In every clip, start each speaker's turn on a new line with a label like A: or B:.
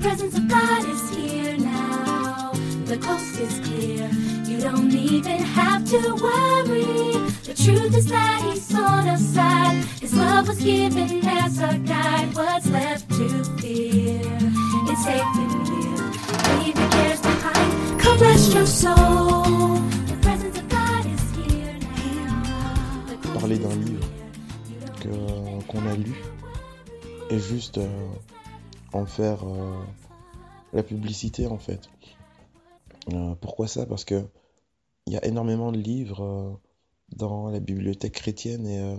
A: presence of God is here now. The coast is clear. You don't even have to worry. The truth is that He's on our side. His love was given as our guide. What's left to fear? It's safe in here. Leave your cares behind. Come rest your soul. The presence of God is here now.
B: Parler d'un livre qu'on qu a lu est juste. Euh en faire euh, la publicité en fait. Euh, pourquoi ça? Parce que il y a énormément de livres euh, dans la bibliothèque chrétienne et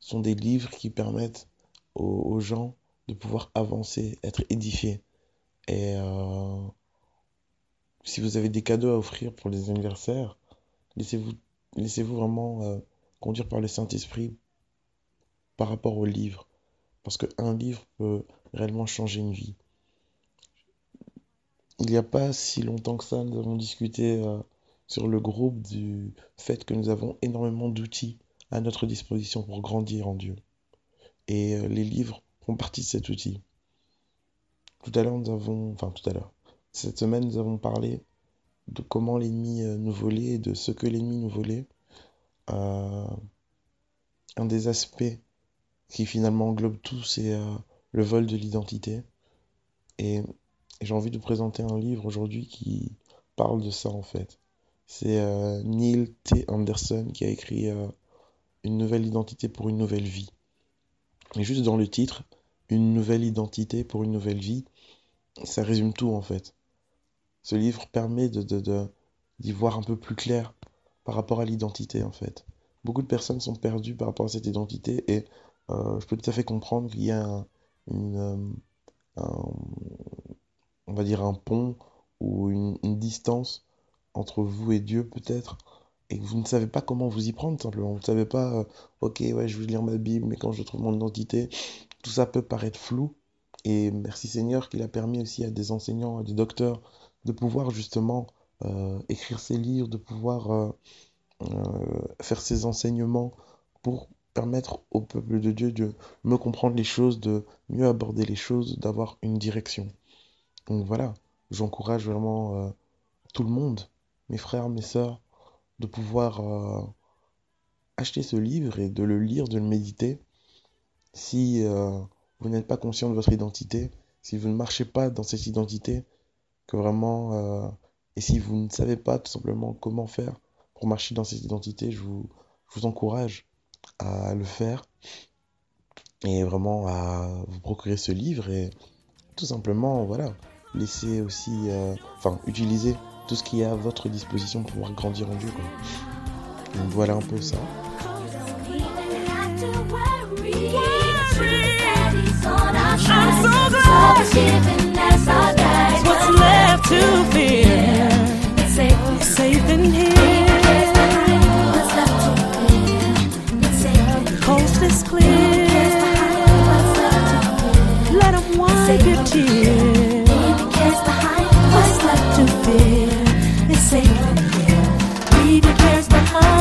B: ce sont des livres qui permettent aux, gens de pouvoir avancer, être édifiés. Et si vous avez des cadeaux à offrir pour les anniversaires, laissez-vous vraiment conduire par le Saint-Esprit par rapport au livre. Parce qu'un livre peut réellement changer une vie. Il n'y a pas si longtemps que ça, nous avons discuté euh, sur le groupe du fait que nous avons énormément d'outils à notre disposition pour grandir en Dieu. Et euh, les livres font partie de cet outil. Tout à l'heure, nous avons, enfin tout à l'heure, cette semaine, nous avons parlé de comment l'ennemi euh, nous volait et de ce que l'ennemi nous volait. Un des aspects qui finalement englobe tout, c'est le vol de l'identité. Et j'ai envie de présenter un livre aujourd'hui qui parle de ça en fait. C'est euh, Neil T. Anderson qui a écrit euh, Une nouvelle identité pour une nouvelle vie. Et juste dans le titre, Une nouvelle identité pour une nouvelle vie, ça résume tout en fait. Ce livre permet de- d'y voir un peu plus clair par rapport à l'identité en fait. Beaucoup de personnes sont perdues par rapport à cette identité et euh, je peux tout à fait comprendre qu'il y a un, une, euh, un- on va dire un pont ou une, distance entre vous et Dieu peut-être et que vous ne savez pas comment vous y prendre simplement. Vous ne savez pas, euh, ok, ouais, je vais lire ma Bible, mais quand je trouve mon identité, tout ça peut paraître flou. Et merci Seigneur qu'il a permis aussi à des enseignants, à des docteurs de pouvoir justement euh, écrire ces livres, de pouvoir faire ces enseignements pour permettre au peuple de Dieu de mieux comprendre les choses, de mieux aborder les choses, d'avoir une direction. Donc voilà, j'encourage vraiment euh, tout le monde, mes frères, mes sœurs, de pouvoir euh, acheter ce livre et de le lire, de le méditer. Si euh, vous n'êtes pas conscient de votre identité, si vous ne marchez pas dans cette identité, que vraiment, et si vous ne savez pas tout simplement comment faire pour marcher dans cette identité, je vous, je vous encourage à le faire et vraiment à vous procurer ce livre et tout simplement, voilà, laisser aussi, euh, enfin, utiliser tout ce qui est à votre disposition pour pouvoir grandir en Dieu. Quoi. Voilà un peu ça.
A: leave your cares behind.